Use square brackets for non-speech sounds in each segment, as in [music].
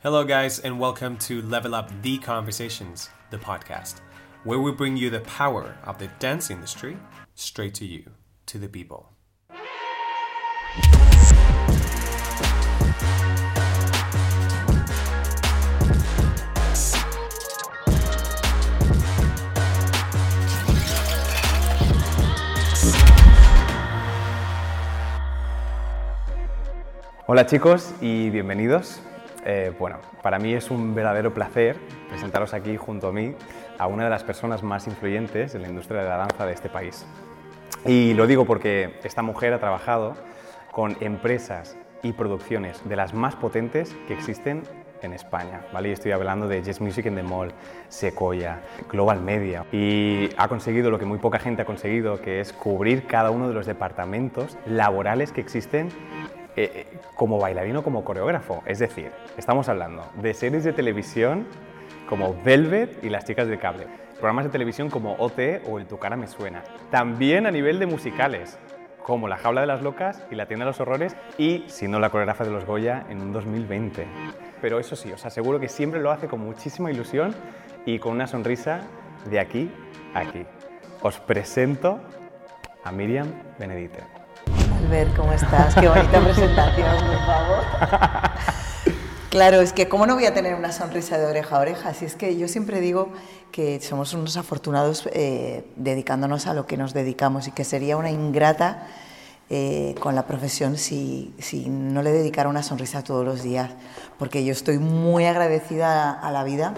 Hello, guys, and welcome to Level Up the Conversations, the podcast, where we bring you the power of the dance industry straight to you, to the people. Hola chicos y bienvenidos. Eh, bueno, para mí es un verdadero placer presentaros aquí junto a mí a una de las personas más influyentes en la industria de la danza de este país. Y lo digo porque esta mujer ha trabajado con empresas y producciones de las más potentes que existen en España, ¿vale? Y estoy hablando de Jazz Music in the Mall, Sequoia, Global Media y ha conseguido lo que muy poca gente ha conseguido, que es cubrir cada uno de los departamentos laborales que existen eh, como bailarino, como coreógrafo. Es decir, estamos hablando de series de televisión como Velvet y Las chicas del cable, programas de televisión como OT o El Tu cara me suena. También a nivel de musicales, como La jaula de las locas y La tienda de los horrores y, si no, la coreógrafa de los Goya en un 2020. Pero eso sí, os aseguro que siempre lo hace con muchísima ilusión y con una sonrisa de aquí a aquí. Os presento a Miriam Benedite. ¿Cómo estás? Qué bonita presentación, por favor. Claro, es que cómo no voy a tener una sonrisa de oreja a oreja, si es que yo siempre digo que somos unos afortunados eh, dedicándonos a lo que nos dedicamos y que sería una ingrata eh, con la profesión si, si, no le dedicara una sonrisa todos los días, porque yo estoy muy agradecida a la vida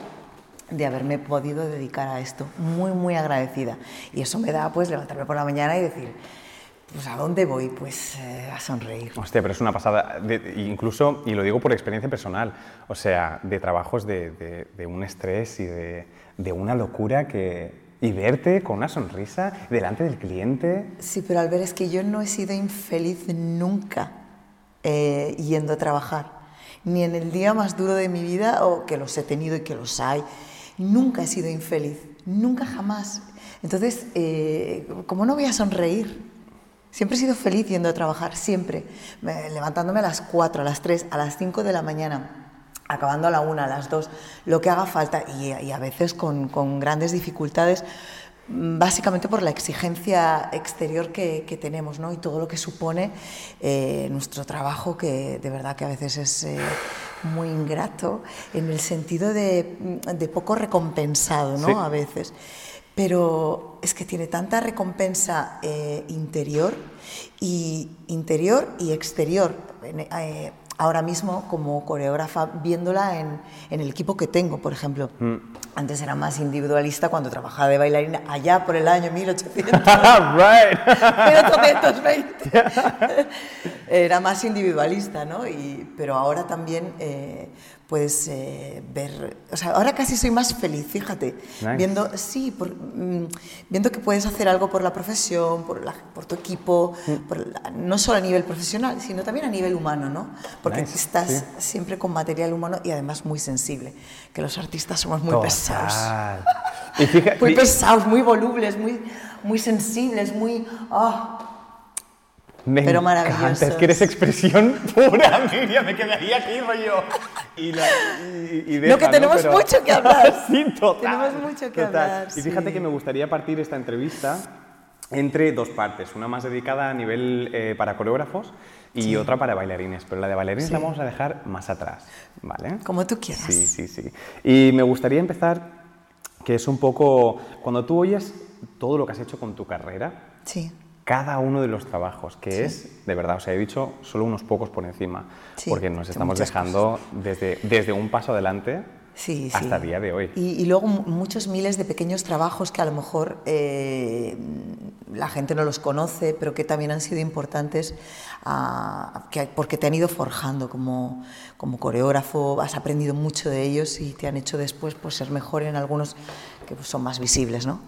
de haberme podido dedicar a esto, muy, muy agradecida. Y eso me da pues levantarme por la mañana y decir, pues ¿a dónde voy? Pues eh, a sonreír. Hostia, pero es una pasada, de, incluso, y lo digo por experiencia personal, o sea, de trabajos de, de, de un estrés y de, una locura que... Y verte con una sonrisa delante del cliente. Sí, pero al ver es que yo no he sido infeliz nunca eh, yendo a trabajar, ni en el día más duro de mi vida, o que los he tenido y que los hay, nunca he sido infeliz, nunca jamás. Entonces, eh, ¿cómo no voy a sonreír? Siempre he sido feliz yendo a trabajar, siempre. levantándome a las 4, a las 3, a las 5 de la mañana, acabando a la 1, a las 2, lo que haga falta y, y a veces con, con, grandes dificultades, mm, básicamente por la exigencia exterior que, que tenemos ¿no? y todo lo que supone eh, nuestro trabajo, que de verdad que a veces es... Eh, muy ingrato en el sentido de, de poco recompensado, ¿no? Sí. A veces pero es que tiene tanta recompensa eh, interior y interior y exterior. Eh, ahora mismo como coreógrafa viéndola en, en, el equipo que tengo, por ejemplo. Mm. Antes era más individualista cuando trabajaba de bailarina allá por el año 1800. [laughs] right. 1820. era más individualista, ¿no? Y, pero ahora también eh, puedes eh, ver, o sea, ahora casi soy más feliz, fíjate, Nice. viendo, sí, por, mm, viendo que puedes hacer algo por la profesión, por, la, por tu equipo, Mm. por la- no solo a nivel profesional, sino también a nivel humano, ¿no? Porque Nice, estás sí. siempre con material humano y además muy sensible, que los artistas somos muy pesados. Total. Y fíjate, Muy pesados, muy volubles, muy, muy sensibles, muy... ah, Me Pero encanta, maravillosos. Es que eres expresión [laughs] pura, Miriam. Me quedaría aquí, rollo. Y, la, y, y No, que deja, tenemos Pero- mucho que hablar. [laughs] sí, total. Tenemos mucho que total. hablar, Y fíjate sí. que me gustaría partir esta entrevista entre dos partes. Una más dedicada a nivel eh, para coreógrafos y otra para bailarines. Pero la de bailarines Sí. la vamos a dejar más atrás, ¿vale? Como tú quieras. Sí, sí, sí. Y me gustaría empezar, que es un poco, cuando tú oyes todo lo que has hecho con tu carrera, Sí. Cada uno de los trabajos, que es, de verdad, os he dicho solo unos pocos por encima, Sí, porque nos estamos dejando desde, desde un paso adelante Sí, sí. hasta el día de hoy. Y, y luego mu- muchos miles de pequeños trabajos que a lo mejor eh, la gente no los conoce, pero que también han sido importantes ah, que- porque te han ido forjando como, como coreógrafo, has aprendido mucho de ellos y te han hecho después pues, ser mejor en algunos que pues, son más visibles. ¿no?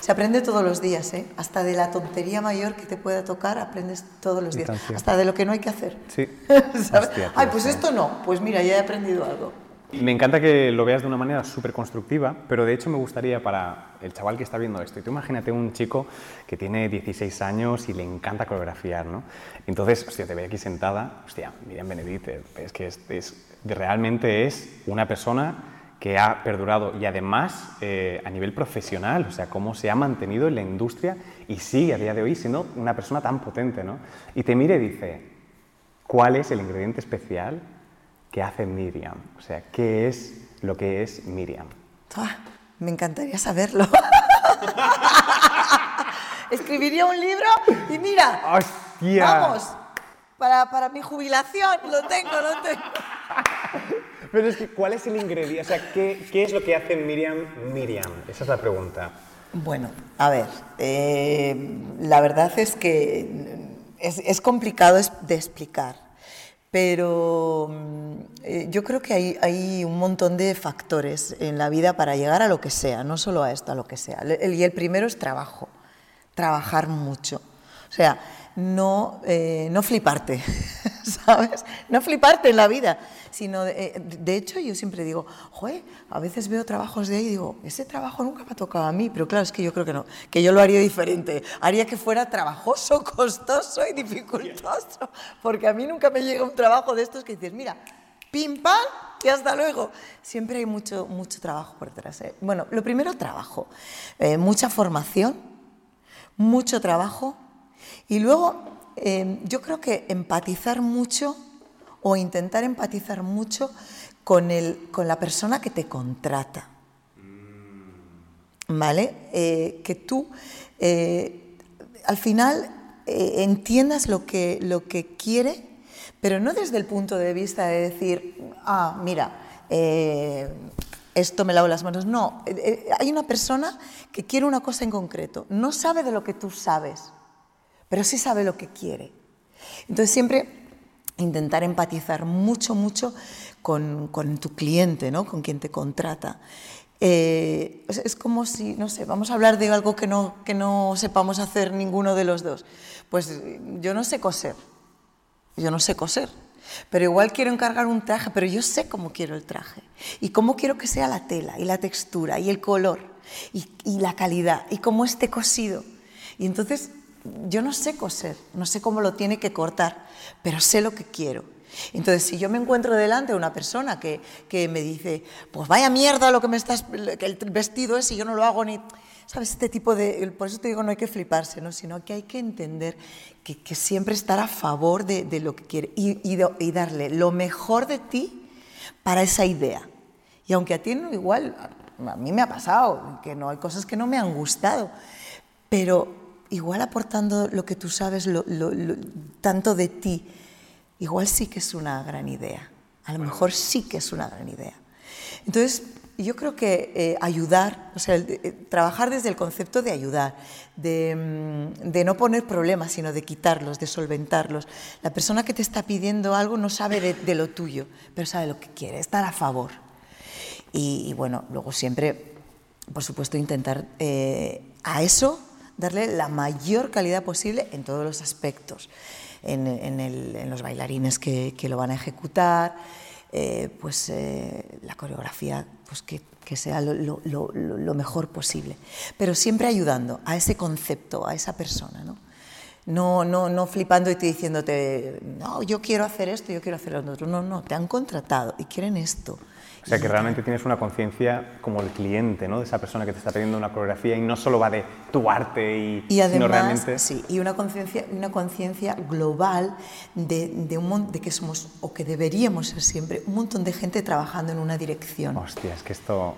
Se aprende todos los días, ¿eh? hasta de la tontería mayor que te pueda tocar, aprendes todos los días, hasta de lo que no hay que hacer. Sí. [laughs] ¿Sabes? Hostia, Ay, pues sí. esto no, pues mira, ya he aprendido algo. Me encanta que lo veas de una manera súper constructiva, pero de hecho me gustaría para el chaval que está viendo esto, y tú imagínate un chico que tiene 16 años y le encanta coreografiar, ¿no? Entonces, hostia, te ve aquí sentada, hostia, Miriam Benedite, es que es, realmente es una persona que ha perdurado y además eh, a nivel profesional, o sea, cómo se ha mantenido en la industria y sigue a día de hoy siendo una persona tan potente, ¿no? Y te mire y dice, ¿cuál es el ingrediente especial que hace Miriam? O sea, ¿qué es lo que es Miriam? Ah, me encantaría saberlo. [laughs] Escribiría un libro y mira, ¡Hostia! vamos, para, para mi jubilación, lo tengo, lo tengo. Pero es que, ¿cuál es el ingrediente? O sea, ¿qué, qué es lo que hace Miriam Miriam? Esa es la pregunta. Bueno, a ver, eh, la verdad es que es, es complicado de explicar, pero mm, eh, yo creo que hay, un montón de factores en la vida para llegar a lo que sea, no solo a esto, a lo que sea. El- y el primero es trabajo, trabajar mucho. O sea, no, eh, no fliparte, [laughs] ¿sabes? No fliparte en la vida, sino, de, eh, hecho, yo siempre digo, joder, a veces veo trabajos de ahí y digo, ese trabajo nunca me ha tocado a mí, pero claro, es que yo creo que no, que yo lo haría diferente, haría que fuera trabajoso, [laughs] costoso y dificultoso, porque a mí nunca me llega un trabajo de estos que dices, mira, pim pam y hasta luego. Siempre hay mucho, mucho trabajo por detrás. ¿eh? Bueno, lo primero, trabajo, mucha formación, mucho trabajo y luego eh, yo creo que empatizar mucho o intentar empatizar mucho con, el, con la persona que te contrata. ¿Vale? Eh, que tú eh, al final eh, entiendas lo que, lo que quiere, pero no desde el punto de vista de decir, ah, mira, esto me lavo las manos. No, hay una persona que quiere una cosa en concreto, no sabe de lo que tú sabes, pero sí sabe lo que quiere. Entonces siempre intentar empatizar mucho, mucho con, con tu cliente, ¿no? con quien te contrata. Eh, es, como si, no sé, vamos a hablar de algo que no, que no sepamos hacer ninguno de los dos. Pues eh, yo no sé coser, yo no sé coser, pero igual quiero encargar un traje, pero yo sé cómo quiero el traje y cómo quiero que sea la tela y la textura y el color y, y la calidad y cómo esté cosido. Y entonces yo no sé coser, no sé cómo lo tiene que cortar, pero sé lo que quiero. Entonces, si yo me encuentro delante de una persona que, que me dice, pues vaya mierda lo que me estás, que el vestido es y yo no lo hago ni... ¿Sabes? Este tipo de... Por eso te digo, no hay que fliparse, ¿no? sino que hay que entender que, que siempre estar a favor de, de lo que quiere y, y, y darle lo mejor de ti para esa idea. Y aunque a ti no, igual, a mí me ha pasado, que no hay cosas que no me han gustado, pero igual aportando lo que tú sabes, lo- lo- lo- tanto de ti, igual sí que es una gran idea. A lo mejor sí que es una gran idea. Entonces, yo creo que eh, ayudar, o sea, el eh, trabajar desde el concepto de ayudar, de, mm, de no poner problemas, sino de quitarlos, de solventarlos. La persona que te está pidiendo algo no sabe de, de lo tuyo, pero sabe lo que quiere, estar a favor. Y, y bueno, luego siempre, por supuesto, intentar eh, a eso darle la mayor calidad posible en todos los aspectos, en, los bailarines que, lo van a ejecutar, eh, pues eh, la coreografía, pues que, sea lo mejor posible, pero siempre ayudando a ese concepto, a esa persona, ¿no? No, no, no flipando y te diciéndote, no, yo quiero hacer esto, yo quiero hacer lo otro. No, no, te han contratado y quieren esto. O sea, que realmente tienes una conciencia como el cliente, ¿no? De esa persona que te está pidiendo una coreografía y no solo va de tu arte y, Y sino además, realmente... sí, y una conciencia, una conciencia global de, de, un de que somos, o que deberíamos ser siempre, un montón de gente trabajando en una dirección. Hostia, es que esto...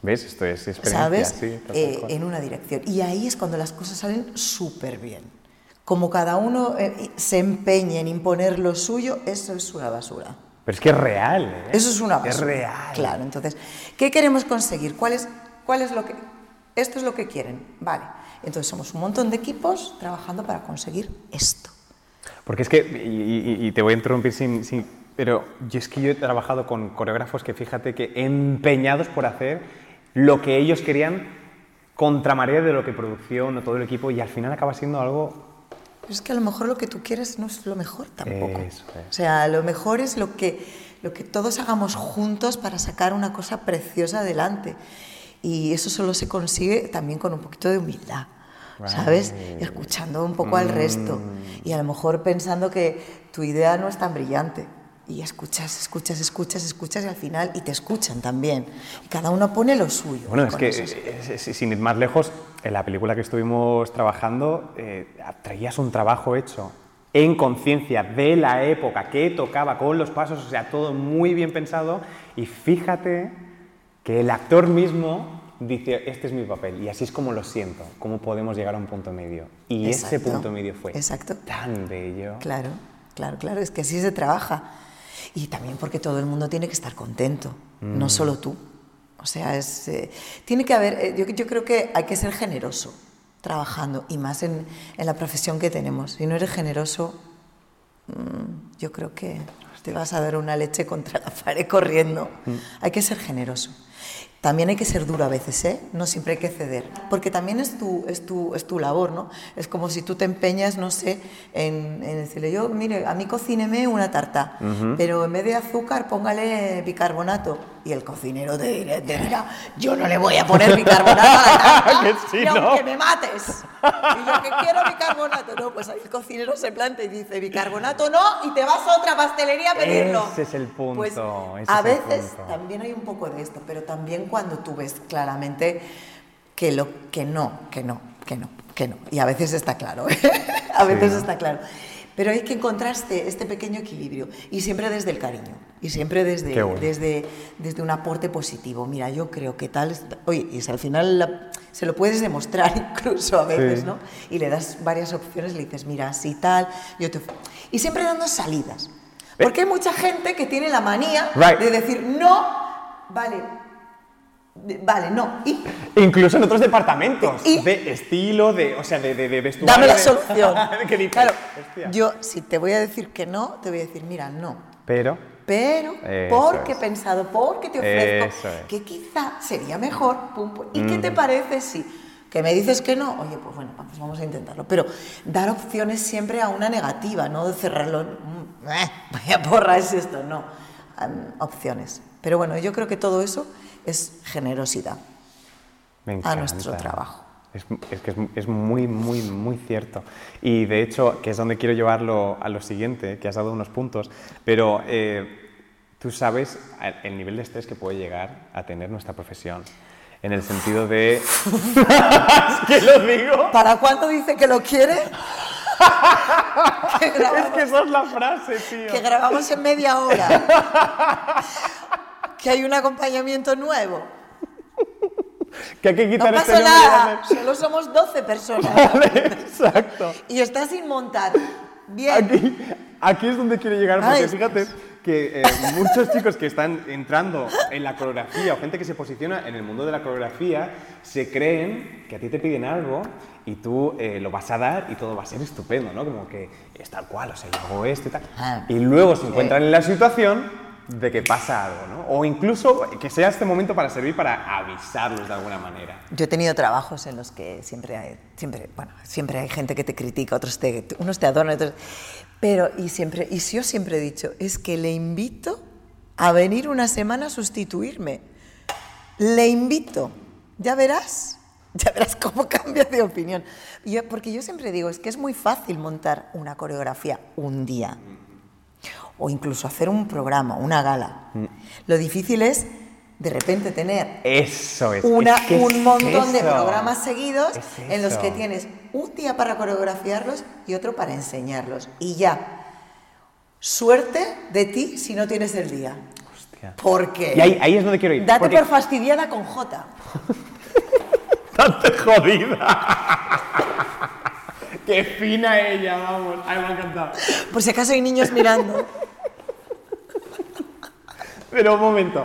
¿Ves? Esto es experiencia, ¿sabes? sí, Eh, en una dirección. Y ahí es cuando las cosas salen súper bien. Como cada uno eh, se empeña en imponer lo suyo, eso es una basura. Pero es que es real, ¿eh? Eso es una basura. Es real. Claro, entonces, ¿qué queremos conseguir? ¿Cuál es, cuál es lo que... Esto es lo que quieren, vale. Entonces somos un montón de equipos trabajando para conseguir esto. Porque es que, y, y- y te voy a interrumpir sin, sin- Pero yo es que yo he trabajado con coreógrafos que fíjate que empeñados por hacer lo que ellos querían contra marea de lo que producción o todo el equipo y al final acaba siendo algo... Pero es que a lo mejor lo que tú quieres no es lo mejor tampoco. Eso es. O sea, lo mejor es lo que, lo que todos hagamos juntos para sacar una cosa preciosa adelante. Y eso solo se consigue también con un poquito de humildad, ¿sabes? Escuchando un poco al resto. Y a lo mejor pensando que tu idea no es tan brillante. y escuchas, escuchas, escuchas, escuchas y al final, y te escuchan también. Y cada uno pone lo suyo. Bueno, es que sin ir más lejos, en la película que estuvimos trabajando, eh, traías un trabajo hecho en conciencia de la época que tocaba con los pasos, o sea, todo muy bien pensado. Y fíjate que el actor mismo dice, este es mi papel y así es como lo siento, cómo podemos llegar a un punto medio. Y ese punto medio fue exacto. tan bello. Claro, claro, claro, es que así se trabaja. Y también porque todo el mundo tiene que estar contento, Mm. no solo tú. O sea, es, eh, tiene que haber, eh, yo, yo creo que hay que ser generoso trabajando y más en, en la profesión que tenemos. Si no eres generoso, mm, yo creo que te vas a dar una leche contra la pared corriendo. Mm. Hay que ser generoso. También hay que ser duro a veces, ¿eh? No siempre hay que ceder, porque también es tu, es tu, es tu labor, ¿no? Es como si tú te empeñas, no sé, en, en decirle, yo, mire, a mí cocíneme una tarta, pero en vez de azúcar póngale bicarbonato. Y el cocinero te, dirá- te dirá, yo no le voy a poner bicarbonato a la [laughs] tarta, Que sí, y ¿no? aunque me mates. Y yo que quiero bicarbonato, no, pues ahí el cocinero se planta y dice, bicarbonato no, y te vas a otra pastelería a pedirlo. Ese es el punto, Pues a veces punto. también hay un poco de esto, pero también cuando tú ves claramente que, lo, que no, que no, que no, que no. Y a veces está claro, ¿eh? [laughs] a veces está claro. Pero hay que encontrar este, pequeño equilibrio y siempre desde el cariño y siempre desde, bueno. desde, desde un aporte positivo. Mira, yo creo que tal... Oye, y si al final la- se lo puedes demostrar [laughs] incluso a veces, Sí. ¿no? Y le das varias opciones, le dices, mira, así tal, yo te... Y siempre dando salidas. Porque hay mucha gente que tiene la manía Right. de decir, no, vale, vale, no, y Incluso en otros departamentos, Y- de estilo, de, o sea, de, de, de vestuario. dame la solución. [laughs] claro, "Hostia". yo si te voy a decir que no, te voy a decir, mira, no. Pero, Pero, Eso porque es. he pensado, porque te ofrezco, es. que quizá sería mejor. pum, pum. ¿Y qué te parece si que me dices que no? Oye, pues bueno, pues vamos a intentarlo. Pero dar opciones siempre a una negativa, no de cerrarlo. mm, eh, vaya porra es esto, no. Opciones. Pero bueno, yo creo que todo eso es generosidad. a nuestro trabajo. Es, es que es, es muy, muy, muy cierto. Y de hecho, que es donde quiero llevarlo a lo siguiente, que has dado unos puntos, pero eh, tú sabes el nivel de estrés que puede llegar a tener nuestra profesión. En el sentido de... [laughs] [laughs] es que lo digo. ¿Para cuándo dice que lo quiere? [laughs] Es que esa es la frase, tío. que grabamos en media hora. Que hay un acompañamiento nuevo. [laughs] Que hay que No quitar este pasa nombre de nada, solo somos 12 personas. [laughs] Vale, exacto. Y está sin montar. Bien. Aquí, aquí es donde quiero llegar, porque Ay. fíjate que eh, muchos chicos que están entrando en la coreografía o gente que se posiciona en el mundo de la coreografía se creen que a ti te piden algo y tú eh, lo vas a dar y todo va a ser estupendo, ¿no? Como que es tal cual, o sea, yo hago esto y tal. Ah. Y luego se encuentran en la situación de que pasa algo, ¿no? O incluso que sea este momento para servir para avisarlos de alguna manera. Yo he tenido trabajos en los que siempre hay, siempre, bueno, siempre hay gente que te critica, otros te, unos te adoran, otros... Pero, y siempre, y yo siempre he dicho, es que le invito a venir una semana a sustituirme. Le invito. Ya verás, [laughs] ya verás cómo cambia de opinión. Yo- porque yo siempre digo, es que es muy fácil montar una coreografía un día. O incluso hacer un programa, una gala. Lo difícil es, de repente, tener Eso es. una- es que es un montón de programas seguidos en los que tienes un día para coreografiarlos y otro para enseñarlos. Y ya. Suerte de ti si no tienes el día. Hostia. Porque. Y ahí, ahí es donde quiero ir. Date porque- por fastidiada con J. [laughs] Date jodida. Qué fina ella, vamos. Ay, me ha encantado. Por si acaso hay niños mirando. Pero un momento.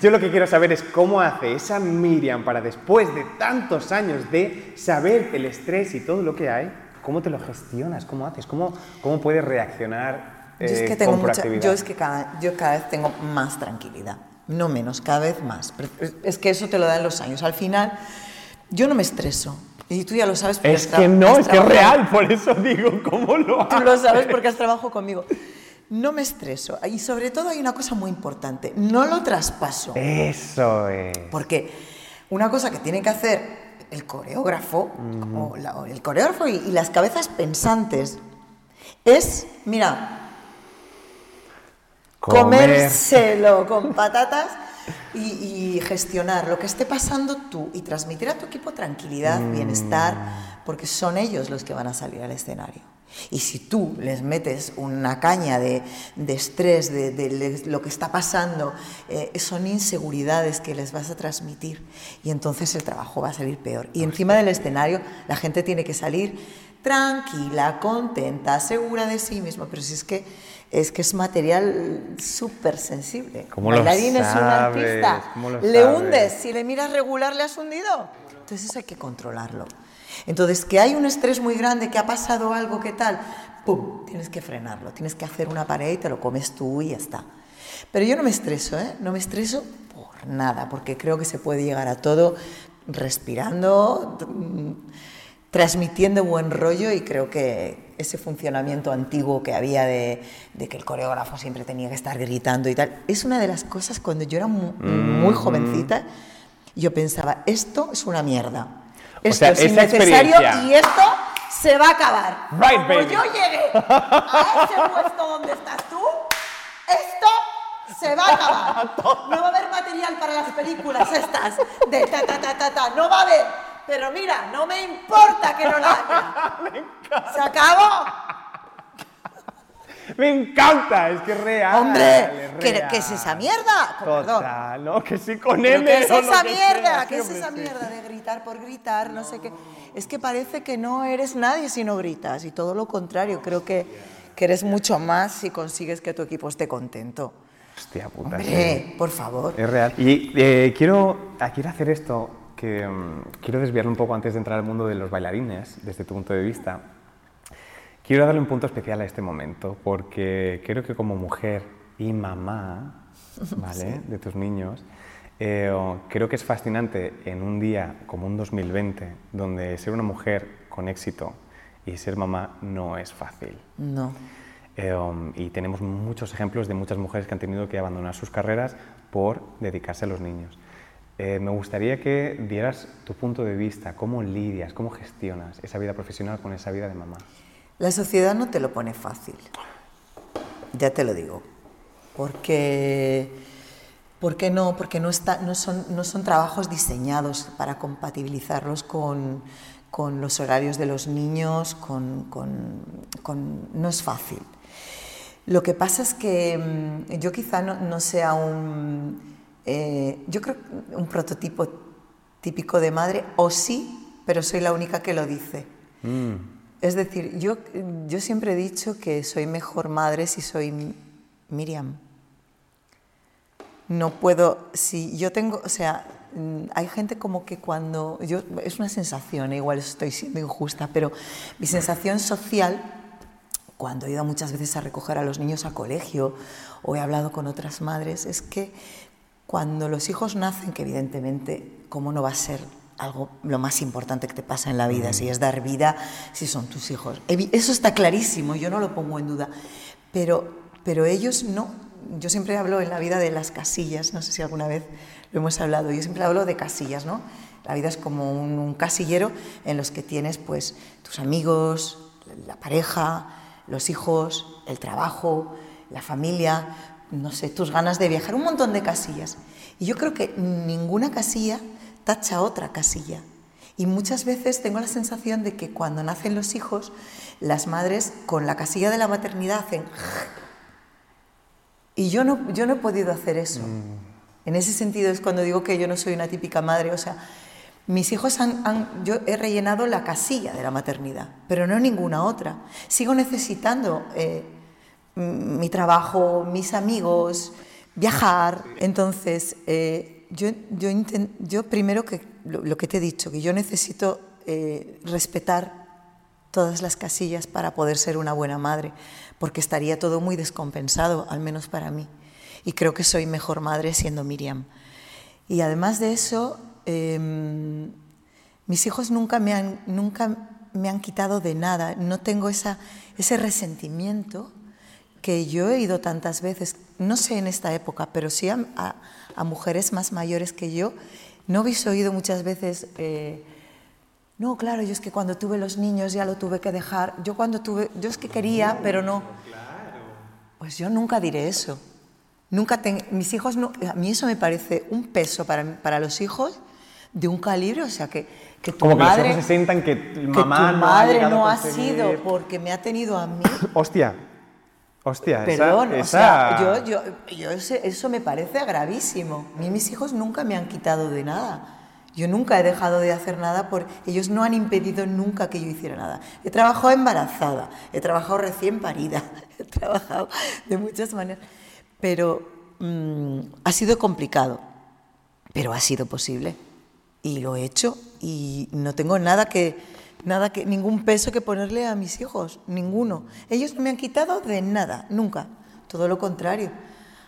Yo lo que quiero saber es cómo hace esa Miriam para después de tantos años de saber el estrés y todo lo que hay, ¿cómo te lo gestionas? ¿Cómo haces? ¿Cómo, cómo puedes reaccionar Yo es eh, que tengo con mucha, yo es que cada, yo cada vez tengo más tranquilidad, no menos, cada vez más. Es que eso te lo dan los años. Al final, yo no me estreso. Y tú ya lo sabes. porque Es has que no, has es que es real, por eso digo, ¿cómo lo [laughs] Tú haces? lo sabes porque has trabajado conmigo. No me estreso. Y sobre todo hay una cosa muy importante. No lo traspaso. Eso es. Porque una cosa que tiene que hacer el coreógrafo, o la- el coreógrafo y, y las cabezas pensantes, es, mira, comérselo con patatas y, gestionar lo que esté pasando tú y transmitir a tu equipo tranquilidad, Mm. bienestar, porque son ellos los que van a salir al escenario. Y si tú les metes una caña de, de estrés, de, lo que está pasando, eh, son inseguridades que les vas a transmitir y entonces el trabajo va a salir peor. Y encima del escenario la gente tiene que salir tranquila, contenta, segura de sí misma, pero si es que es que es material súper sensible. ¿Cómo lo Bailarín es un sabes? artista. ¿Cómo lo Le sabes? hundes, si le miras regular le has hundido. Entonces eso hay que controlarlo. Entonces, que hay un estrés muy grande, que ha pasado algo, que tal, ¡pum! Tienes que frenarlo, tienes que hacer una pared y te lo comes tú y ya está. Pero yo no me estreso, ¿eh? No me estreso por nada, porque creo que se puede llegar a todo respirando, transmitiendo buen rollo y creo que ese funcionamiento antiguo que había de, de que el coreógrafo siempre tenía que estar gritando y tal, es una de las cosas cuando yo era mu- muy, jovencita, yo pensaba, esto es una mierda. Esto sea, es esa innecesario y esto se va a acabar. Right, Como baby. yo llegué a ese puesto donde estás tú, esto se va a acabar. [laughs] No va a haber material para las películas estas de ta ta ta ta ta, no va a haber. Pero mira, no me importa que no la haya. [laughs] Se acabó. Me encanta, es que es real. Hombre, es ¿qué, real. qué es esa mierda? Con perdón. Total, no, que sí con ¿Pero M. ¿Qué es esa mierda? ¿Qué es esa sí. mierda de gritar por gritar? No sé qué. Es que parece que no eres nadie si no gritas y todo lo contrario. Creo que, que eres mucho más si consigues que tu equipo esté contento. Hostia puta. sí. Hombre, por favor. Es real. Y eh, quiero, ah, quiero hacer esto, que mm, quiero desviarlo un poco antes de entrar al mundo de los bailarines, desde tu punto de vista. Quiero darle un punto especial a este momento, porque creo que como mujer y mamá, [laughs] ¿vale? De tus niños, eh, creo que es fascinante en un día como un 2020, donde ser una mujer con éxito y ser mamá no es fácil. No. Eh, um, y tenemos muchos ejemplos de muchas mujeres que han tenido que abandonar sus carreras por dedicarse a los niños. Eh, me gustaría que dieras tu punto de vista, cómo lidias, cómo gestionas esa vida profesional con esa vida de mamá. La sociedad no te lo pone fácil. Ya te lo digo. Porque, porque no, porque no, no, son, no son trabajos diseñados para compatibilizarlos con, con los horarios de los niños, con, con- no es fácil. Lo que pasa es que mm, yo quizá no sea un, eh, yo creo que un prototipo típico de madre, o sí, pero soy la única que lo dice. Es decir, yo, yo siempre he dicho que soy mejor madre si soy Miriam. No puedo, si yo tengo, o sea, mm, hay gente como que cuando, yo, es una sensación, eh, igual estoy siendo injusta, pero mi sensación social, cuando he ido muchas veces a recoger a los niños al colegio o he hablado con otras madres, es que cuando los hijos nacen, que evidentemente, ¿cómo no va a ser algo lo más importante que te pasa en la vida? Si es dar vida, si son tus hijos. Eso está clarísimo, yo no lo pongo en duda. Pero, pero ellos no. Yo siempre hablo en la vida de las casillas, no sé si alguna vez lo hemos hablado, yo siempre hablo de casillas, ¿no? La vida es como un, un casillero en los que tienes pues tus amigos, la pareja, los hijos, el trabajo, la familia, no sé, tus ganas de viajar, un montón de casillas. Y yo creo que ninguna casilla tacha otra casilla. Y muchas veces tengo la sensación de que cuando nacen los hijos, las madres con la casilla de la maternidad hacen... Y yo no, yo no he podido hacer eso. En ese sentido es cuando digo que yo no soy una típica madre. O sea, mis hijos han, han- yo he rellenado la casilla de la maternidad, pero no ninguna otra. Sigo necesitando eh, mi trabajo, mis amigos, viajar. Entonces, eh, yo, yo, primero que lo, lo que te he dicho, que yo necesito eh, respetar todas las casillas para poder ser una buena madre, porque estaría todo muy descompensado, al menos para mí. Y creo que soy mejor madre siendo Miriam. Y además de eso, em, mis hijos nunca me han, nunca me han quitado de nada. No tengo esa, ese resentimiento que yo he ido tantas veces, no sé en esta época, pero sí a, a- a mujeres más mayores que yo. ¿No habéis oído muchas veces, eh, no, claro, yo es que cuando tuve los niños ya lo tuve que dejar, yo cuando tuve, yo es que quería, pero no. Pues yo nunca diré eso. Nunca ten- mis hijos, no, a mí eso me parece un peso para, para los hijos de un calibre, o sea, que, que tu Como que madre, los hijos se sientan que que mamá tu no ha madre no ha sido porque me ha tenido a mí. Hostia, hostia, esa- Perdón, o esa- sea, yo, yo, yo ese- eso me parece gravísimo. A mí mis hijos nunca me han quitado de nada. Yo nunca he dejado de hacer nada por ellos no han impedido nunca que yo hiciera nada. He trabajado embarazada, he trabajado recién parida, [laughs] he trabajado de muchas maneras, pero mm, ha sido complicado, pero ha sido posible y lo he hecho y no tengo nada que nada que ningún peso que ponerle a mis hijos, ninguno. Ellos no me han quitado de nada, nunca. Todo lo contrario.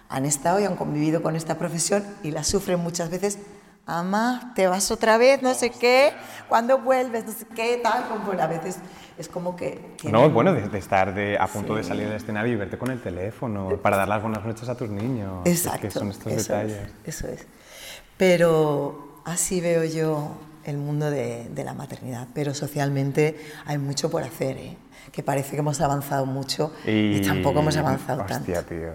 Han estado y han convivido con esta profesión y la sufren muchas veces. Ama, te vas otra vez, no sé qué, cuando vuelves, no sé qué, tal, como a veces es como que... que No, bueno, de, de estar de, a punto de salir del escenario y verte con el teléfono para dar las buenas noches a tus niños. Es Exacto. que son estos eso detalles. Es, eso es. Pero así veo yo el mundo de, de la maternidad. Pero socialmente hay mucho por hacer, ¿eh? que parece que hemos avanzado mucho y, tampoco hemos avanzado hostia, tanto. tío,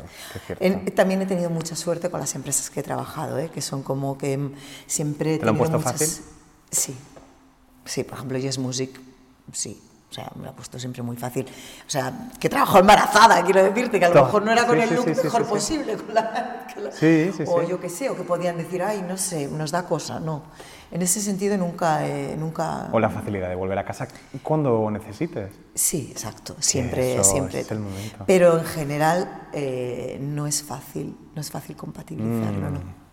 qué. En- también he tenido mucha suerte con las empresas que he trabajado, ¿eh? que son como que siempre he ¿Te lo han puesto muchas- fácil? Sí, sí, por ejemplo, Yes Music, sí. O sea, me lo ha puesto siempre muy fácil. O sea, que trabajo embarazada, quiero decirte, que a lo mejor no era con sí, el look sí, sí, mejor posible. con la- con la- Sí, sí, o yo qué sé, o que podían decir, ay, no sé, nos da cosa. No. En ese sentido nunca... eh, nunca O la facilidad de volver a casa cuando necesites. Sí, exacto, siempre, Eso siempre. es el momento. Pero en general eh, no es fácil, no es fácil compatibilizarlo, Mm. ¿no?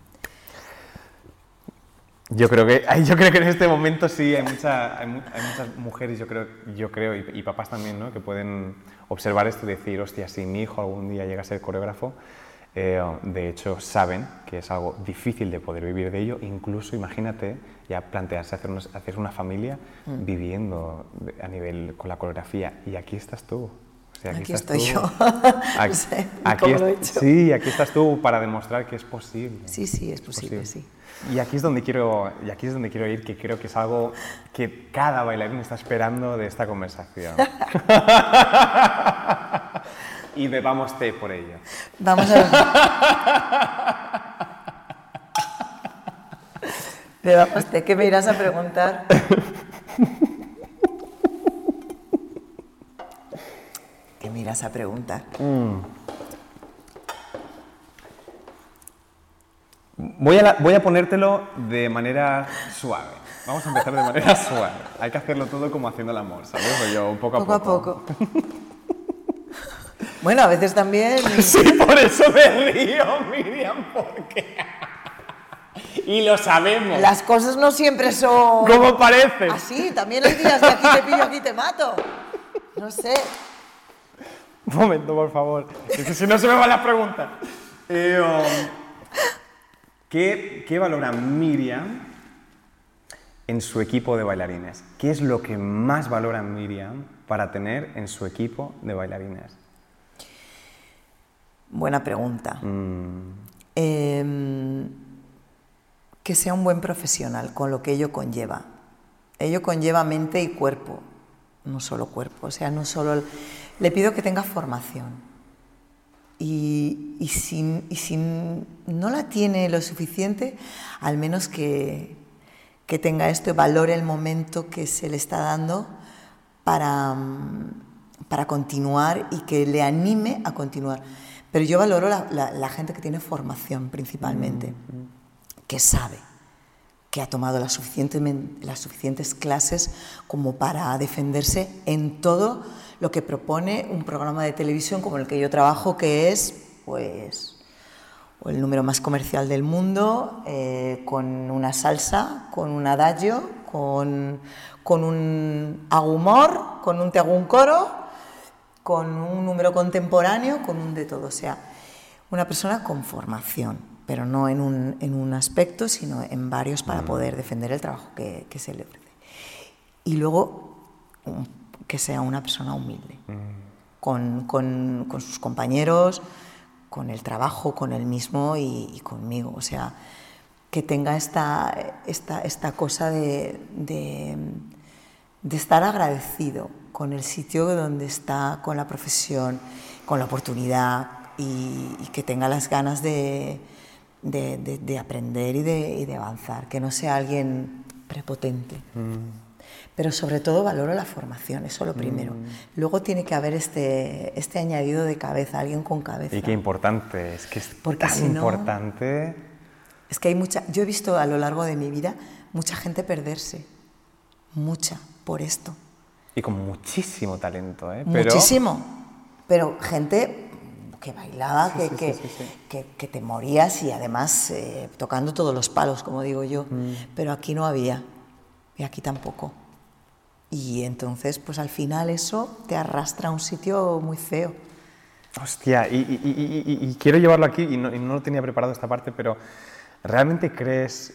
Yo creo que, [laughs] yo creo que en este momento sí hay, mucha, hay, mu- hay muchas mujeres, yo creo, yo creo y, y papás también, ¿no? que pueden observar esto y decir, hostia, si mi hijo algún día llega a ser coreógrafo, eh, de hecho saben que es algo difícil de poder vivir de ello, incluso imagínate ya plantearse hacer, unos- hacer una familia Mm. viviendo a nivel con la coreografía y aquí estás tú. O sea, Aquí estás estoy tú. yo. [laughs] Aquí, [laughs] No sé aquí cómo lo he hecho. Sí, aquí estás tú para demostrar que es posible. Sí, sí, es posible, sí. Y aquí es donde quiero, y aquí es donde quiero ir, que creo que es algo que cada bailarín está esperando de esta conversación. [laughs] y bebamos té por ello. Vamos a ver. [laughs] Pero vamos, ¿de qué me irás a preguntar? ¿Qué me irás a preguntar? Voy a, la- voy a ponértelo de manera suave. Vamos a empezar de manera [laughs] suave. Hay que hacerlo todo como haciendo el amor, ¿sabes? O yo, poco a Poco poco. a poco. Bueno, a veces también. [laughs] Sí, por eso me río, Miriam, porque... y lo sabemos. Las cosas no siempre son. ¿Cómo parece? Así, también hay días de aquí te pillo, aquí te mato. No sé. Un momento, por favor. Es que si no se me van las preguntas. Eh, um, ¿qué, ¿Qué valora Miriam en su equipo de bailarines? ¿Qué es lo que más valora Miriam para tener en su equipo de bailarines? Buena pregunta. Mm, Em, que sea un buen profesional, con lo que ello conlleva. Ello conlleva mente y cuerpo, no solo cuerpo. O sea, no solo. el- Le pido que tenga formación. Y, y si, y si no la tiene lo suficiente, al menos que, que tenga esto y valore el momento que se le está dando para, mm, para continuar y que le anime a continuar. Pero yo valoro la, la- la gente que tiene formación principalmente, que sabe, que ha tomado las, suficientes clases como para defenderse en todo lo que propone un programa de televisión como el que yo trabajo, que es pues o el número más comercial del mundo, eh, con una salsa, con un adagio, con, con un agumor, con un te hago un coro, con un número contemporáneo, con un de todo. O sea, una persona con formación, pero no en un, en un aspecto, sino en varios para poder defender el trabajo que, que se le ofrece. Y luego, que sea una persona humilde, con, con- con sus compañeros, con el trabajo, con él mismo y, y conmigo. O sea, que tenga esta, esta, esta cosa de, de, de estar agradecido con el sitio donde está, con la profesión, con la oportunidad, y, y que tenga las ganas de, de, de- de aprender y de, y de avanzar, que no sea alguien prepotente. Pero sobre todo valoro la formación, eso lo primero. Luego tiene que haber este, este añadido de cabeza, alguien con cabeza. Y qué importante, es que es Porque tan si no- importante. Es que hay mucha, yo he visto a lo largo de mi vida mucha gente perderse, mucha, por esto. Y con muchísimo talento, ¿eh? Pero- Muchísimo. Pero gente que bailaba, Sí, que, sí, que, sí, que- que te morías y además eh, tocando todos los palos, como digo yo. Mm. Pero aquí no había. Y aquí tampoco. Y entonces, pues al final eso te arrastra a un sitio muy feo. Hostia, y, y- y- y- y quiero llevarlo aquí, y no, y no lo tenía preparado esta parte, pero ¿realmente crees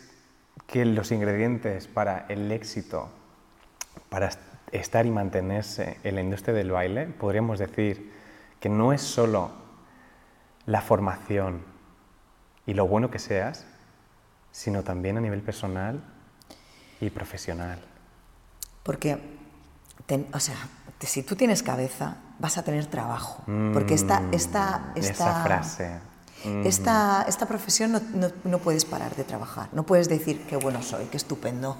que los ingredientes para el éxito, para estar y mantenerse en la industria del baile, podríamos decir que no es solo la formación y lo bueno que seas, sino también a nivel personal y profesional? Porque, o sea, te- si tú tienes cabeza, vas a tener trabajo. Porque esta, esta, esta, Mm, Esa frase. Mm. Esta, esta profesión no, no- no puedes parar de trabajar. No puedes decir qué bueno soy, qué estupendo.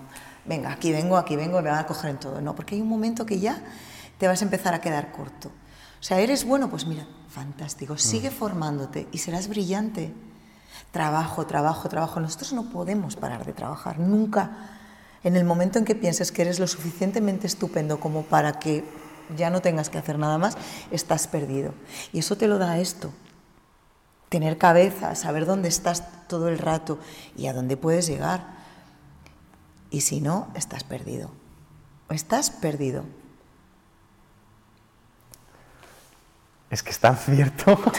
Venga, aquí vengo, aquí vengo, me van a coger en todo. No, porque hay un momento que ya te vas a empezar a quedar corto. O sea, eres bueno, pues mira, fantástico. Sigue formándote y serás brillante. Trabajo, trabajo, trabajo. Nosotros no podemos parar de trabajar, nunca. En el momento en que pienses que eres lo suficientemente estupendo como para que ya no tengas que hacer nada más, estás perdido. Y eso te lo da esto. Tener cabeza, saber dónde estás todo el rato y a dónde puedes llegar. Y si no, estás perdido. Estás perdido. Es que es tan cierto. [laughs]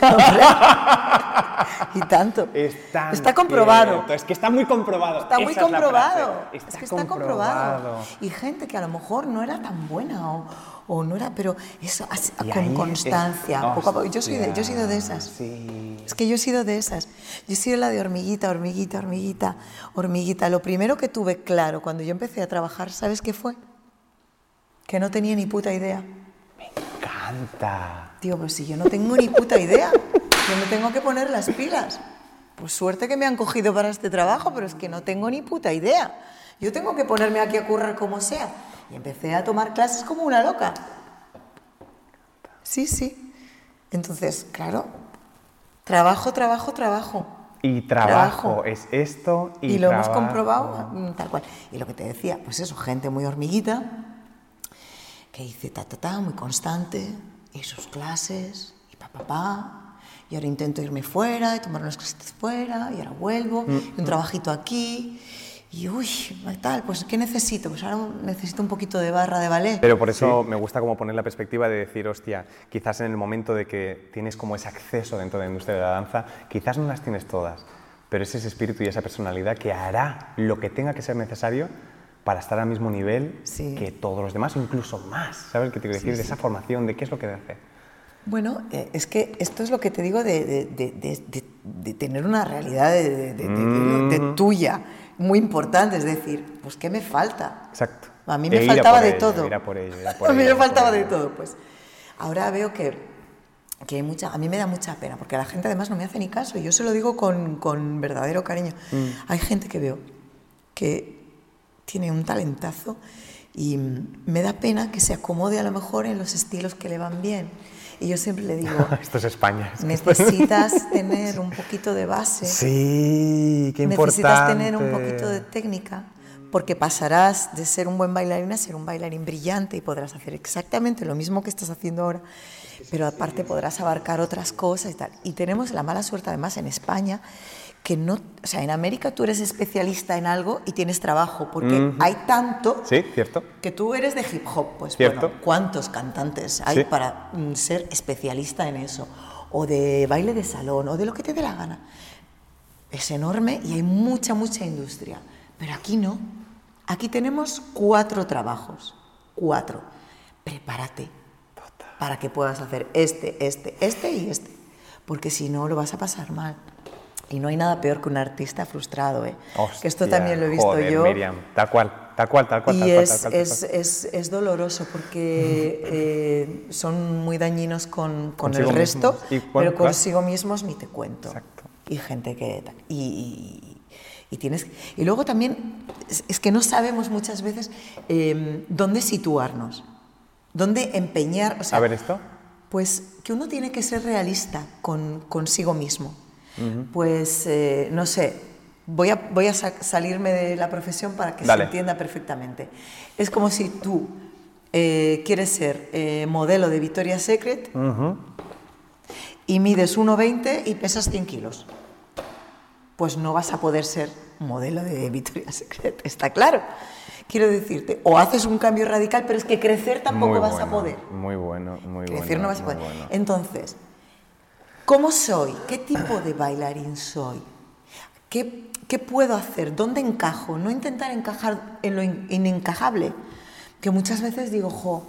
Y tanto. Es tan está comprobado. cierto, Es que está muy comprobado. Está muy Esa es comprobado. frase. es que está comprobado. comprobado. Y gente que a lo mejor no era tan buena o, o no era, pero eso con constancia, es- poco a poco. Yo, soy de, yo he sido de esas. Sí. Es que yo he sido de esas. Yo he sido la de hormiguita, hormiguita, hormiguita, hormiguita. Lo primero que tuve claro cuando yo empecé a trabajar, ¿sabes qué fue? Que no tenía ni puta idea. Canta. Tío, pues si yo no tengo ni puta idea, yo me tengo que poner las pilas. Pues suerte que me han cogido para este trabajo, pero es que no tengo ni puta idea. Yo tengo que ponerme aquí a currar como sea. Y empecé a tomar clases como una loca. Sí, sí. Entonces, claro, trabajo, trabajo, trabajo. Y trabajo, Trabajo. es esto y, Y, lo hemos trabajo. comprobado mm, tal cual. Y lo que te decía, pues eso, gente muy hormiguita, que dice ta, ta, ta, muy constante, y sus clases, y pa, pa, pa. Y ahora intento irme fuera, y tomar unas clases fuera, y ahora vuelvo, Mm, y un trabajito aquí. Y uy, tal, pues ¿qué necesito? Pues ahora necesito un poquito de barra de ballet. Pero por eso me gusta como poner la perspectiva de decir, hostia, quizás en el momento de que tienes como ese acceso dentro de la industria de la danza, quizás no las tienes todas, pero es ese espíritu y esa personalidad que hará lo que tenga que ser necesario para estar al mismo nivel Sí. que todos los demás, incluso más. ¿Sabes qué te quiero decir? de esa formación, de qué es lo que debe hacer. Bueno, eh, es que esto es lo que te digo de, de- de- de- de- de tener una realidad de tuya muy importante. Es decir, pues ¿qué me falta? Exacto. A mí me faltaba de todo. a mí me faltaba de todo, pues. Ahora veo que, que hay mucha, a mí me da mucha pena, porque la gente además no me hace ni caso, y yo se lo digo con, con verdadero cariño. Mm. Hay gente que veo que tiene un talentazo y me da pena que se acomode a lo mejor en los estilos que le van bien. Y yo siempre le digo, [laughs] Esto es España. necesitas [laughs] tener un poquito de base. Sí, qué importante. Necesitas tener un poquito de técnica porque pasarás de ser un buen bailarín a ser un bailarín brillante y podrás hacer exactamente lo mismo que estás haciendo ahora, pero aparte podrás abarcar otras cosas y tal. Y tenemos la mala suerte además en España que no, o sea, en América tú eres especialista en algo y tienes trabajo porque hay tanto Sí, cierto. que tú eres de hip hop, pues Cierto. bueno, ¿cuántos cantantes hay Sí. para mm, ser especialista en eso? O de baile de salón, o de lo que te dé la gana. Es enorme y hay mucha, mucha industria. Pero aquí no. Aquí tenemos cuatro trabajos. Cuatro. Prepárate para que puedas hacer este, este, este y este. Porque si no, lo vas a pasar mal. Y no hay nada peor que un artista frustrado, ¿eh? que esto Hostia, también lo he visto joder, yo. Miriam, tal cual. tal cual, tal cual. Y tal cual, es, tal cual, tal es, cual. es, es doloroso porque [laughs] eh, son muy dañinos con, con el resto, mismos. Pero consigo mismos ni te cuento. Exacto. Y gente que... Y, y- y tienes, y luego también es, es que no sabemos muchas veces eh, dónde situarnos, dónde empeñar. O sea, A ver esto. pues que uno tiene que ser realista con, consigo mismo. Pues, eh, no sé, voy a, voy a sa- salirme de la profesión para que Dale. se entienda perfectamente. Es como si tú eh, quieres ser eh, modelo de Victoria's Secret y mides 1,20 y pesas 100 kilos. Pues no vas a poder ser modelo de Victoria's Secret, [laughs] está claro. Quiero decirte, o haces un cambio radical, pero es que crecer tampoco Muy vas a poder. Muy bueno, muy bueno. Crecer no vas a poder. bueno. Entonces, ¿cómo soy? ¿Qué tipo de bailarín soy? ¿Qué, qué puedo hacer? ¿Dónde encajo? No intentar encajar en lo in- inencajable. Que muchas veces digo, jo,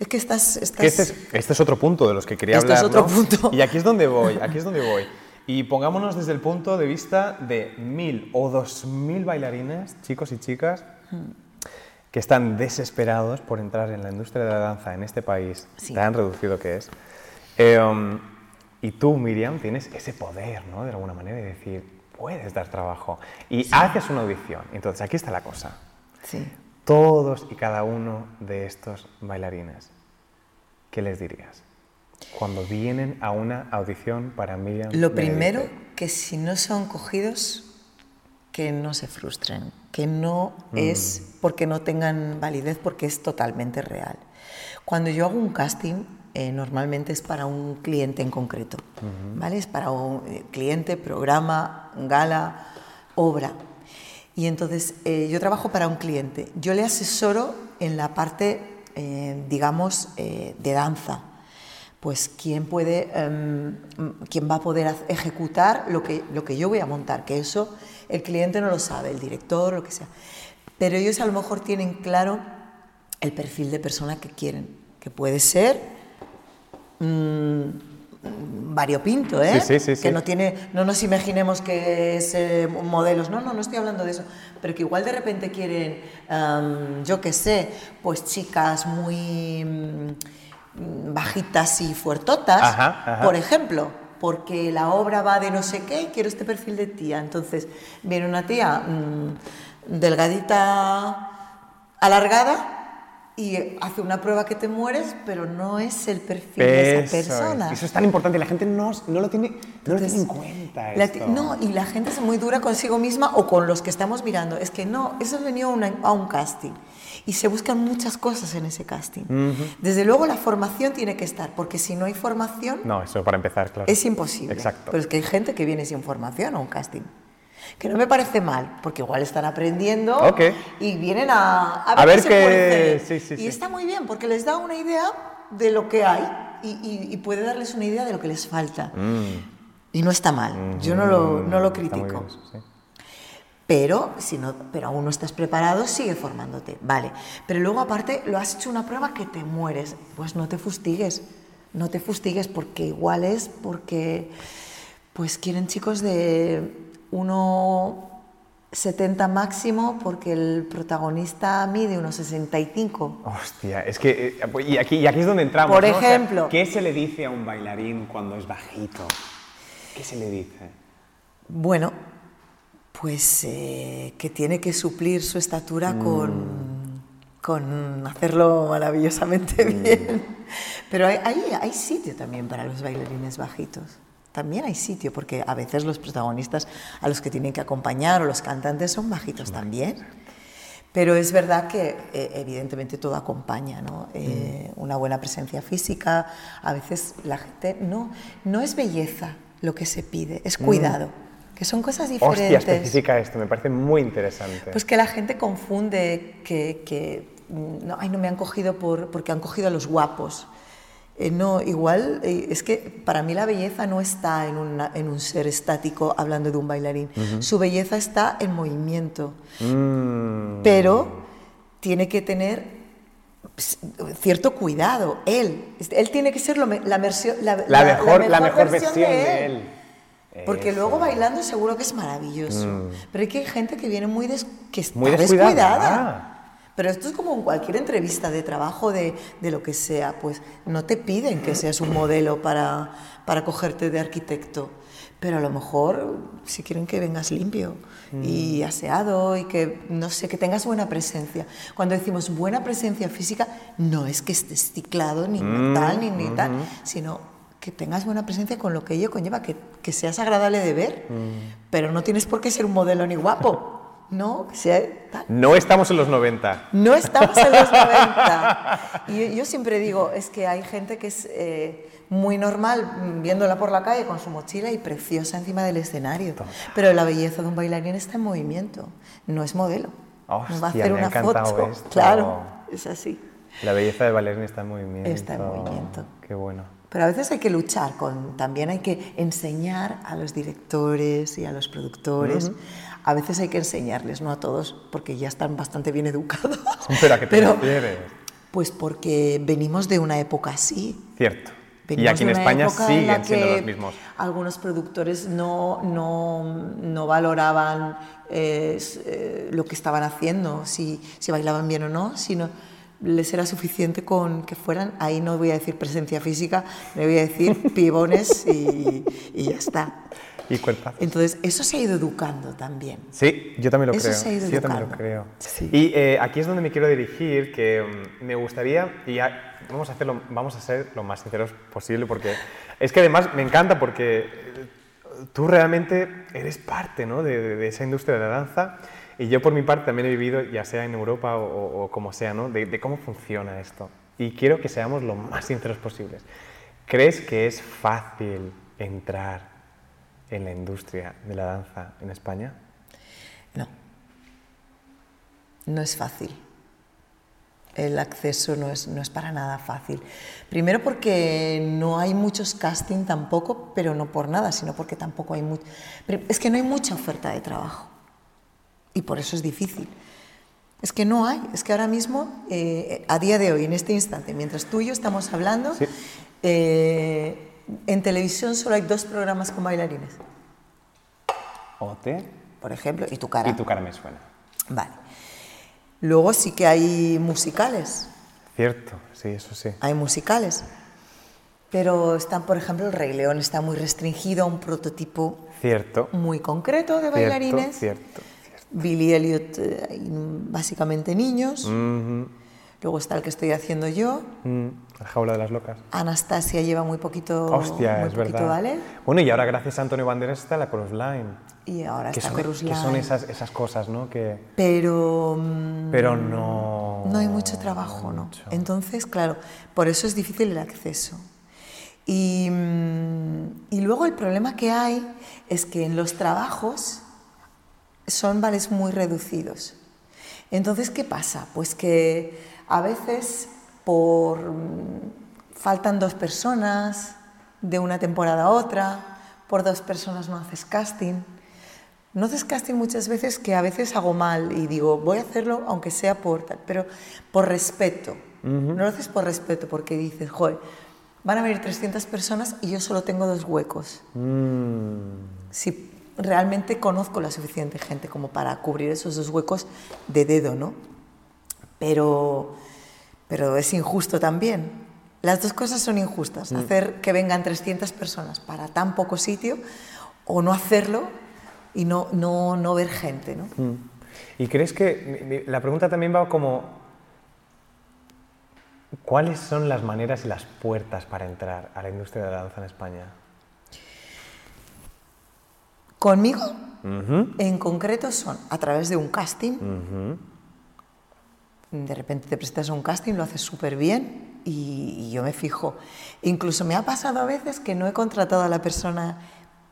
es que estás... este, es, este es otro punto de los que quería Este es hablar. otro ¿no? punto. Y aquí es donde voy, aquí es donde voy. Y pongámonos desde el punto de vista de mil o dos mil bailarines, chicos y chicas, que están desesperados por entrar en la industria de la danza en este país Sí. tan reducido que es. Eh, um, y tú, Miriam, tienes ese poder, ¿no? De alguna manera, de decir, puedes dar trabajo. Y haces una audición. Entonces, aquí está la cosa. Sí. Todos y cada uno de estos bailarines, ¿qué les dirías? Cuando vienen a una audición para Miriam. Lo primero, que si no son cogidos, que no se frustren, que no Mm. es porque no tengan validez, porque es totalmente real. Cuando yo hago un casting, eh, normalmente es para un cliente en concreto, ¿vale? Es para un eh, cliente, programa, gala, obra. Y entonces eh, yo trabajo para un cliente. Yo le asesoro en la parte, eh, digamos, eh, de danza pues quién puede, em, quién va a poder ejecutar lo que, lo que yo voy a montar, que eso el cliente no lo sabe, el director, lo que sea. Pero ellos a lo mejor tienen claro el perfil de persona que quieren, que puede ser mm, variopinto, ¿eh? Sí, sí, sí, que no tiene, no nos imaginemos que es eh, modelos, no, no, no estoy hablando de eso, pero que igual de repente quieren, yo qué sé, pues chicas muy mm, bajitas y fuertotas, Ajá, ajá. por ejemplo, porque la obra va de no sé qué y quiero este perfil de tía. Entonces viene una tía mm, delgadita, alargada y hace una prueba que te mueres, pero no es el perfil de esa Eso es. persona. Eso es tan importante, la gente no, no lo tiene, no lo Entonces, tiene en cuenta. esto. no, y la gente es muy dura consigo misma o con los que estamos mirando. Es que no, eso es venido a, una- a un casting. Y se buscan muchas cosas en ese casting. Desde luego la formación tiene que estar, porque si no hay formación, No, eso para empezar, claro. es imposible. Exacto. Pero es que hay gente que viene sin formación a un casting. Que no me parece mal, porque igual están aprendiendo y vienen a, a ver, A ver qué se qué- puede hacer. sí, sí, y sí. está muy bien, porque les da una idea de lo que hay y, y- y puede darles una idea de lo que les falta. Y no está mal, yo no lo, no lo Mm. Está muy critico. bien. Pero, si no, pero aún no estás preparado, sigue formándote, vale. Pero luego aparte lo has hecho una prueba que te mueres, pues no te fustigues, no te fustigues porque igual es porque pues quieren chicos de 1,70 máximo porque el protagonista mide 1,65. Hostia, es que. eh, y, aquí, y aquí es donde entramos. Por ¿no? O sea, ejemplo. ¿Qué se le dice a un bailarín cuando es bajito? ¿Qué se le dice? Bueno, pues eh, que tiene que suplir su estatura con, con hacerlo maravillosamente [laughs] bien. Pero hay, hay, hay sitio también para los bailarines bajitos. También hay sitio, porque a veces los protagonistas a los que tienen que acompañar o los cantantes son bajitos también. Pero es verdad que eh, evidentemente todo acompaña, ¿no? Eh, Una buena presencia física, a veces la gente no, no es belleza lo que se pide, es cuidado, que son cosas diferentes. Hostia, especifica esto, me parece muy interesante. Pues que la gente confunde que, que, mm, no, ay, no me han cogido por, porque han cogido a los guapos. Eh, no, igual eh, es que para mí la belleza no está en, una- en un ser estático hablando de un bailarín. Su belleza está en movimiento, Mm, pero tiene que tener cierto cuidado. Él, él tiene que ser lo la, versión- la, la, mejor, la mejor versión versión de él. Porque Eso. luego bailando seguro que es maravilloso. Mm. Pero hay que hay gente que viene muy, des- que está Muy descuidada. descuidada. Pero esto es como en cualquier entrevista de trabajo, de, de lo que sea, pues no te piden que seas un modelo para, para cogerte de arquitecto. Pero a lo mejor si quieren que vengas limpio y Mm. aseado y que, no sé, que tengas buena presencia. Cuando decimos buena presencia física, no es que estés ciclado ni Mm, tal, ni, ni tal, sino que tengas buena presencia con lo que ello conlleva, que, que seas agradable de ver, Mm. pero no tienes por qué ser un modelo ni guapo, ¿no? No estamos en los 90. No estamos en los 90. [laughs] Y yo, siempre digo, es que hay gente que es eh, muy normal viéndola por la calle con su mochila y preciosa encima del escenario. Pero la belleza de un bailarín está en movimiento, no es modelo. no va a Hostia, hacer una foto. esto. Claro, es así. La belleza del bailarín está en movimiento. Está en movimiento. Qué bueno. Pero a veces hay que luchar con, también hay que enseñar a los directores y a los productores. A veces hay que enseñarles, no a todos, porque ya están bastante bien educados. [laughs] Pero a qué te Pero- refieres? Pues porque venimos de una época así. Cierto. y Venimos aquí en España época en siguen siendo los mismos. Algunos productores no, no, no valoraban eh, eh, lo que estaban haciendo, si, si bailaban bien o no, sino les era suficiente con que fueran, ahí no voy a decir presencia física, le voy a decir [laughs] pibones y, y ya está. Y cuerpazos. Entonces, eso se ha ido educando también. Sí, yo también lo Eso creo. se ha ido Sí, yo también lo educando. creo. Sí. Y eh, aquí es donde me quiero dirigir, que mm, me gustaría, y ya- vamos, a hacerlo, vamos a ser lo más sinceros posible, porque es que además me encanta porque eh, tú realmente eres parte ¿no? de, de- de esa industria de la danza, y yo por mi parte también he vivido, ya sea en Europa o, o- o como sea, ¿no? de, de cómo funciona esto. Y quiero que seamos lo más sinceros posibles. ¿Crees que es fácil entrar en la industria de la danza en España? No. No es fácil. El acceso no es, no es para nada fácil. Primero porque no hay muchos casting tampoco, pero no por nada, sino porque tampoco hay mucho... Es que no hay mucha oferta de trabajo. Y por eso es difícil. Es que no hay. Es que ahora mismo, eh, a día de hoy, en este instante, mientras tú y yo estamos hablando, Sí. eh, en televisión solo hay dos programas con bailarines, Ote. por ejemplo, y tu cara. Y tu cara me suena. Vale. Luego sí que hay musicales, Cierto, sí, eso sí. hay musicales. Pero están, por ejemplo, el Rey León está muy restringido a un prototipo Cierto. muy concreto de Cierto, bailarines. cierto. Billy Elliot, eh, básicamente niños. Mhm, Luego está el que estoy haciendo yo. mm, La jaula de las locas. Anastasia lleva muy poquito, Hostia, muy es poquito verdad. Bueno, y ahora gracias a Antonio Banderas está la Chorus Line. Y ahora Que está son, Chorus que son esas, esas cosas, ¿no? Que, Pero, mm, pero no... no hay mucho trabajo, ¿no? mucho. Entonces, claro, por eso es difícil el acceso. Y, mm, y luego el problema que hay es que en los trabajos son vales muy reducidos. Entonces, ¿qué pasa? Pues que a veces por mm, faltan dos personas de una temporada a otra, por dos personas no haces casting. No haces casting muchas veces que a veces hago mal y digo, voy a hacerlo aunque sea por tal, pero por respeto. No lo haces por respeto porque dices, joder, van a venir 300 personas y yo solo tengo dos huecos. Mm, Si realmente conozco la suficiente gente como para cubrir esos dos huecos de dedo, ¿no? Pero, pero es injusto también. Las dos cosas son injustas. Hacer que vengan 300 personas para tan poco sitio o no hacerlo y no, no, no ver gente, ¿no? mm. ¿Y crees que... La pregunta también va como... ¿Cuáles son las maneras y las puertas para entrar a la industria de la danza en España? Conmigo, en concreto, son a través de un casting. De repente te prestas a un casting, lo haces súper bien y, y yo me fijo. Incluso me ha pasado a veces que no he contratado a la persona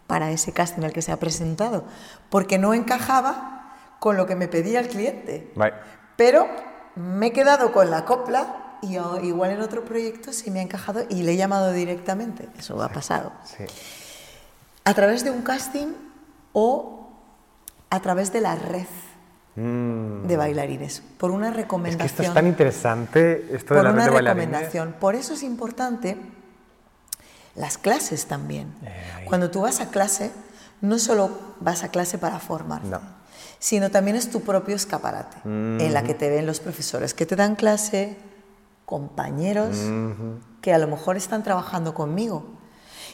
para ese casting al que se ha presentado, porque no encajaba con lo que me pedía el cliente. Pero me he quedado con la copla y igual en otro proyecto sí me ha encajado y le he llamado directamente. Eso ha pasado. Sí. A través de un casting o a través de la red Mm. de bailarines, por una Es que recomendación. esto es tan interesante, esto de por la red una de bailarines. recomendación. Por eso es importante las clases también. Eh. Cuando tú vas a clase, no solo vas a clase para formarte, No. sino también es tu propio escaparate, en la que te ven los profesores que te dan clase, compañeros que a lo mejor están trabajando conmigo.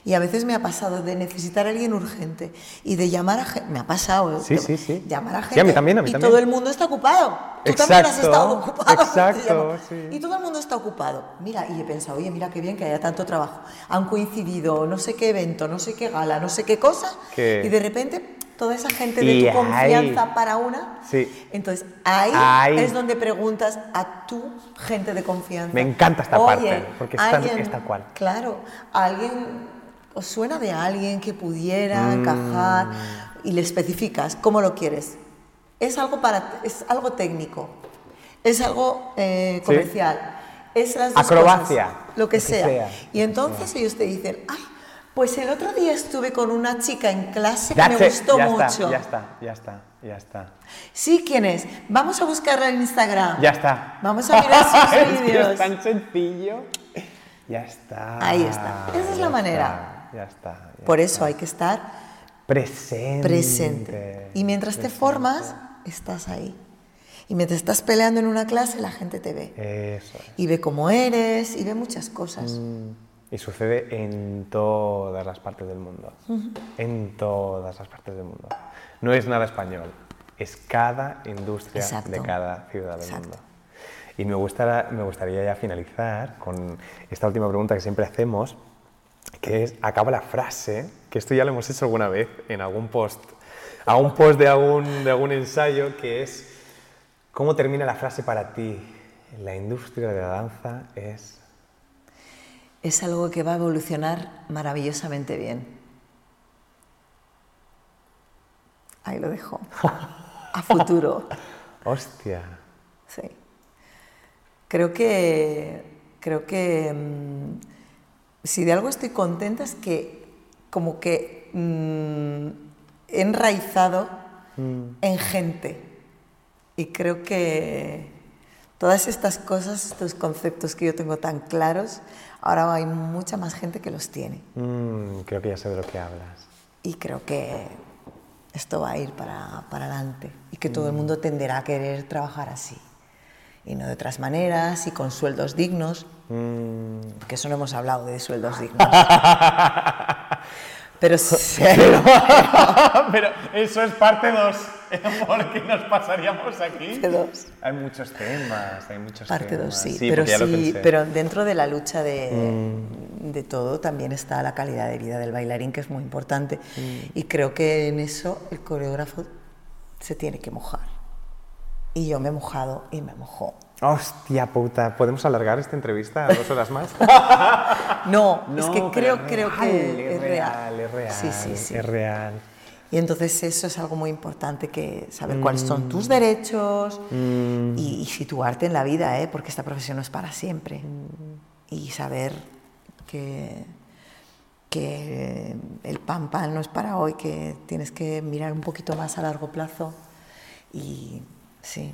Y a veces me ha pasado de necesitar a alguien urgente y de llamar a gente. Me ha pasado. ¿eh? Sí, sí, sí. Llamar a Sí, gente. a mí también, a mí y también. todo el mundo está ocupado. Tú también has Exacto, estado ocupado. [laughs] exacto, sí. Y todo el mundo está ocupado. Mira, y he pensado, oye, mira qué bien que haya tanto trabajo. Han coincidido no sé qué evento, no sé qué gala, no sé qué cosa. Que- Y de repente toda esa gente de Y tu ahí- confianza para una. Sí. Entonces ahí, Ahí. es donde preguntas a tu gente de confianza. Me encanta esta Oye, parte, porque es tan- es tal cual. Claro, alguien os suena de alguien que pudiera Mm. encajar y le especificas cómo lo quieres. Es algo para es algo técnico, es algo eh, Sí. comercial, es las dos Acrobacia, cosas, lo que lo que sea. sea, Y entonces ellos te dicen, ay, pues el otro día estuve con una chica en clase que That's me gustó ya mucho. Está, ya está, ya está, ya está. Sí, ¿quién es? Vamos a buscarla en Instagram. Ya está. Vamos a mirar [laughs] sus vídeos. es tan sencillo. Ya está. Ahí está. Esa es la manera. está, Ya está. ya Por está. eso hay que estar Presente. presente. Y mientras te formas, estás ahí. Y mientras estás peleando en una clase, la gente te ve. Eso es. Y ve cómo eres, y ve muchas cosas. Mm, Y sucede en todas las partes del mundo. En todas las partes del mundo. No es nada español. Es cada industria Exacto. de cada ciudad del Exacto. mundo. Y me, gustaría, me gustaría ya finalizar con esta última pregunta que siempre hacemos, que es, acaba la frase, que esto ya lo hemos hecho alguna vez en algún post, algún post de algún, de algún ensayo, que es, ¿cómo termina la frase para ti? La industria de la danza es... Es algo que va a evolucionar maravillosamente bien. Ahí lo dejo. A futuro. [laughs] Hostia. Sí. Creo que, creo que mm, si de algo estoy contenta es que como que mm, he enraizado en gente. Y creo que todas estas cosas, estos conceptos que yo tengo tan claros, ahora hay mucha más gente que los tiene. Mm, creo que ya sé de lo que hablas. Y creo que esto va a ir para, para adelante y que todo el mundo tenderá a querer trabajar así. Y no de otras maneras y con sueldos dignos, Mm, que eso no hemos hablado de sueldos [laughs] dignos. Pero sí, [laughs] Pero eso es parte 2, [laughs] porque nos pasaríamos aquí. Dos. Hay muchos temas, hay muchos parte temas. dos, sí, pero, porque ya lo sí pero dentro de la lucha de, de todo también está la calidad de vida del bailarín, que es muy importante. Y creo que en eso el coreógrafo se tiene que mojar. Y yo me he mojado y me mojó. Hostia puta, ¿podemos alargar esta entrevista a dos horas más? [laughs] No, es que creo, es creo real, que es real, es real. Sí, sí, sí. Es real. Y entonces eso es algo muy importante, que saber cuáles son tus derechos y, y situarte en la vida, ¿eh? porque esta profesión no es para siempre. Y saber que, que el pan pan no es para hoy, que tienes que mirar un poquito más a largo plazo. Y sí,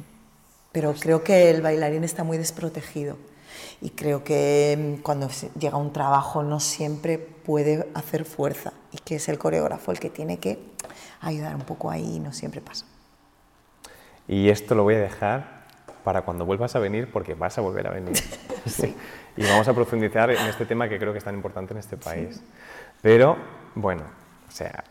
pero creo que el bailarín está muy desprotegido. Y creo que mm, cuando llega un trabajo no siempre puede hacer fuerza y que es el coreógrafo el que tiene que ayudar un poco ahí y no siempre pasa. Y esto lo voy a dejar para cuando vuelvas a venir, porque vas a volver a venir. [laughs] Sí. Y vamos a profundizar en este tema que creo que es tan importante en este país. Pero, bueno, o sea,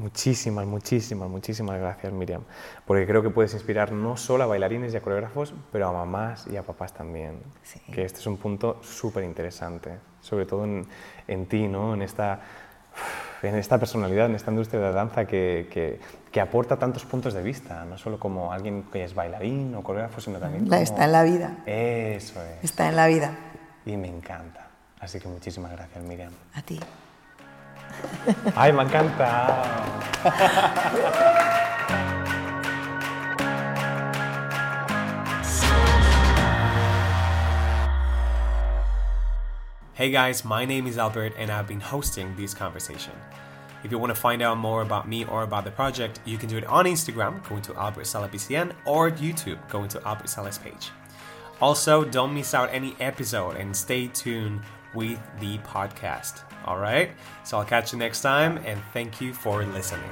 muchísimas, muchísimas, muchísimas gracias, Miriam. Porque creo que puedes inspirar no solo a bailarines y a coreógrafos, pero a mamás y a papás también. Sí. Que este es un punto súper interesante, sobre todo en, en ti, ¿no? En esta en esta personalidad, en esta industria de la danza que, que- que aporta tantos puntos de vista, no solo como alguien que es bailarín o coreógrafo, sino también como... Está en la vida, Eso es. está en la vida. Y me encanta. Así que muchísimas gracias, Miriam. A ti. [laughs] ¡Ay, me encanta! Hey guys, my name is Albert and I've been hosting this conversation. If you want to find out more about me or about the project, you can do it on Instagram, going to Albert Sala BCN, or YouTube, going to Albert Sala's page. Also, don't miss out any episode and stay tuned with the podcast. All right. So I'll catch you next time, and thank you for listening.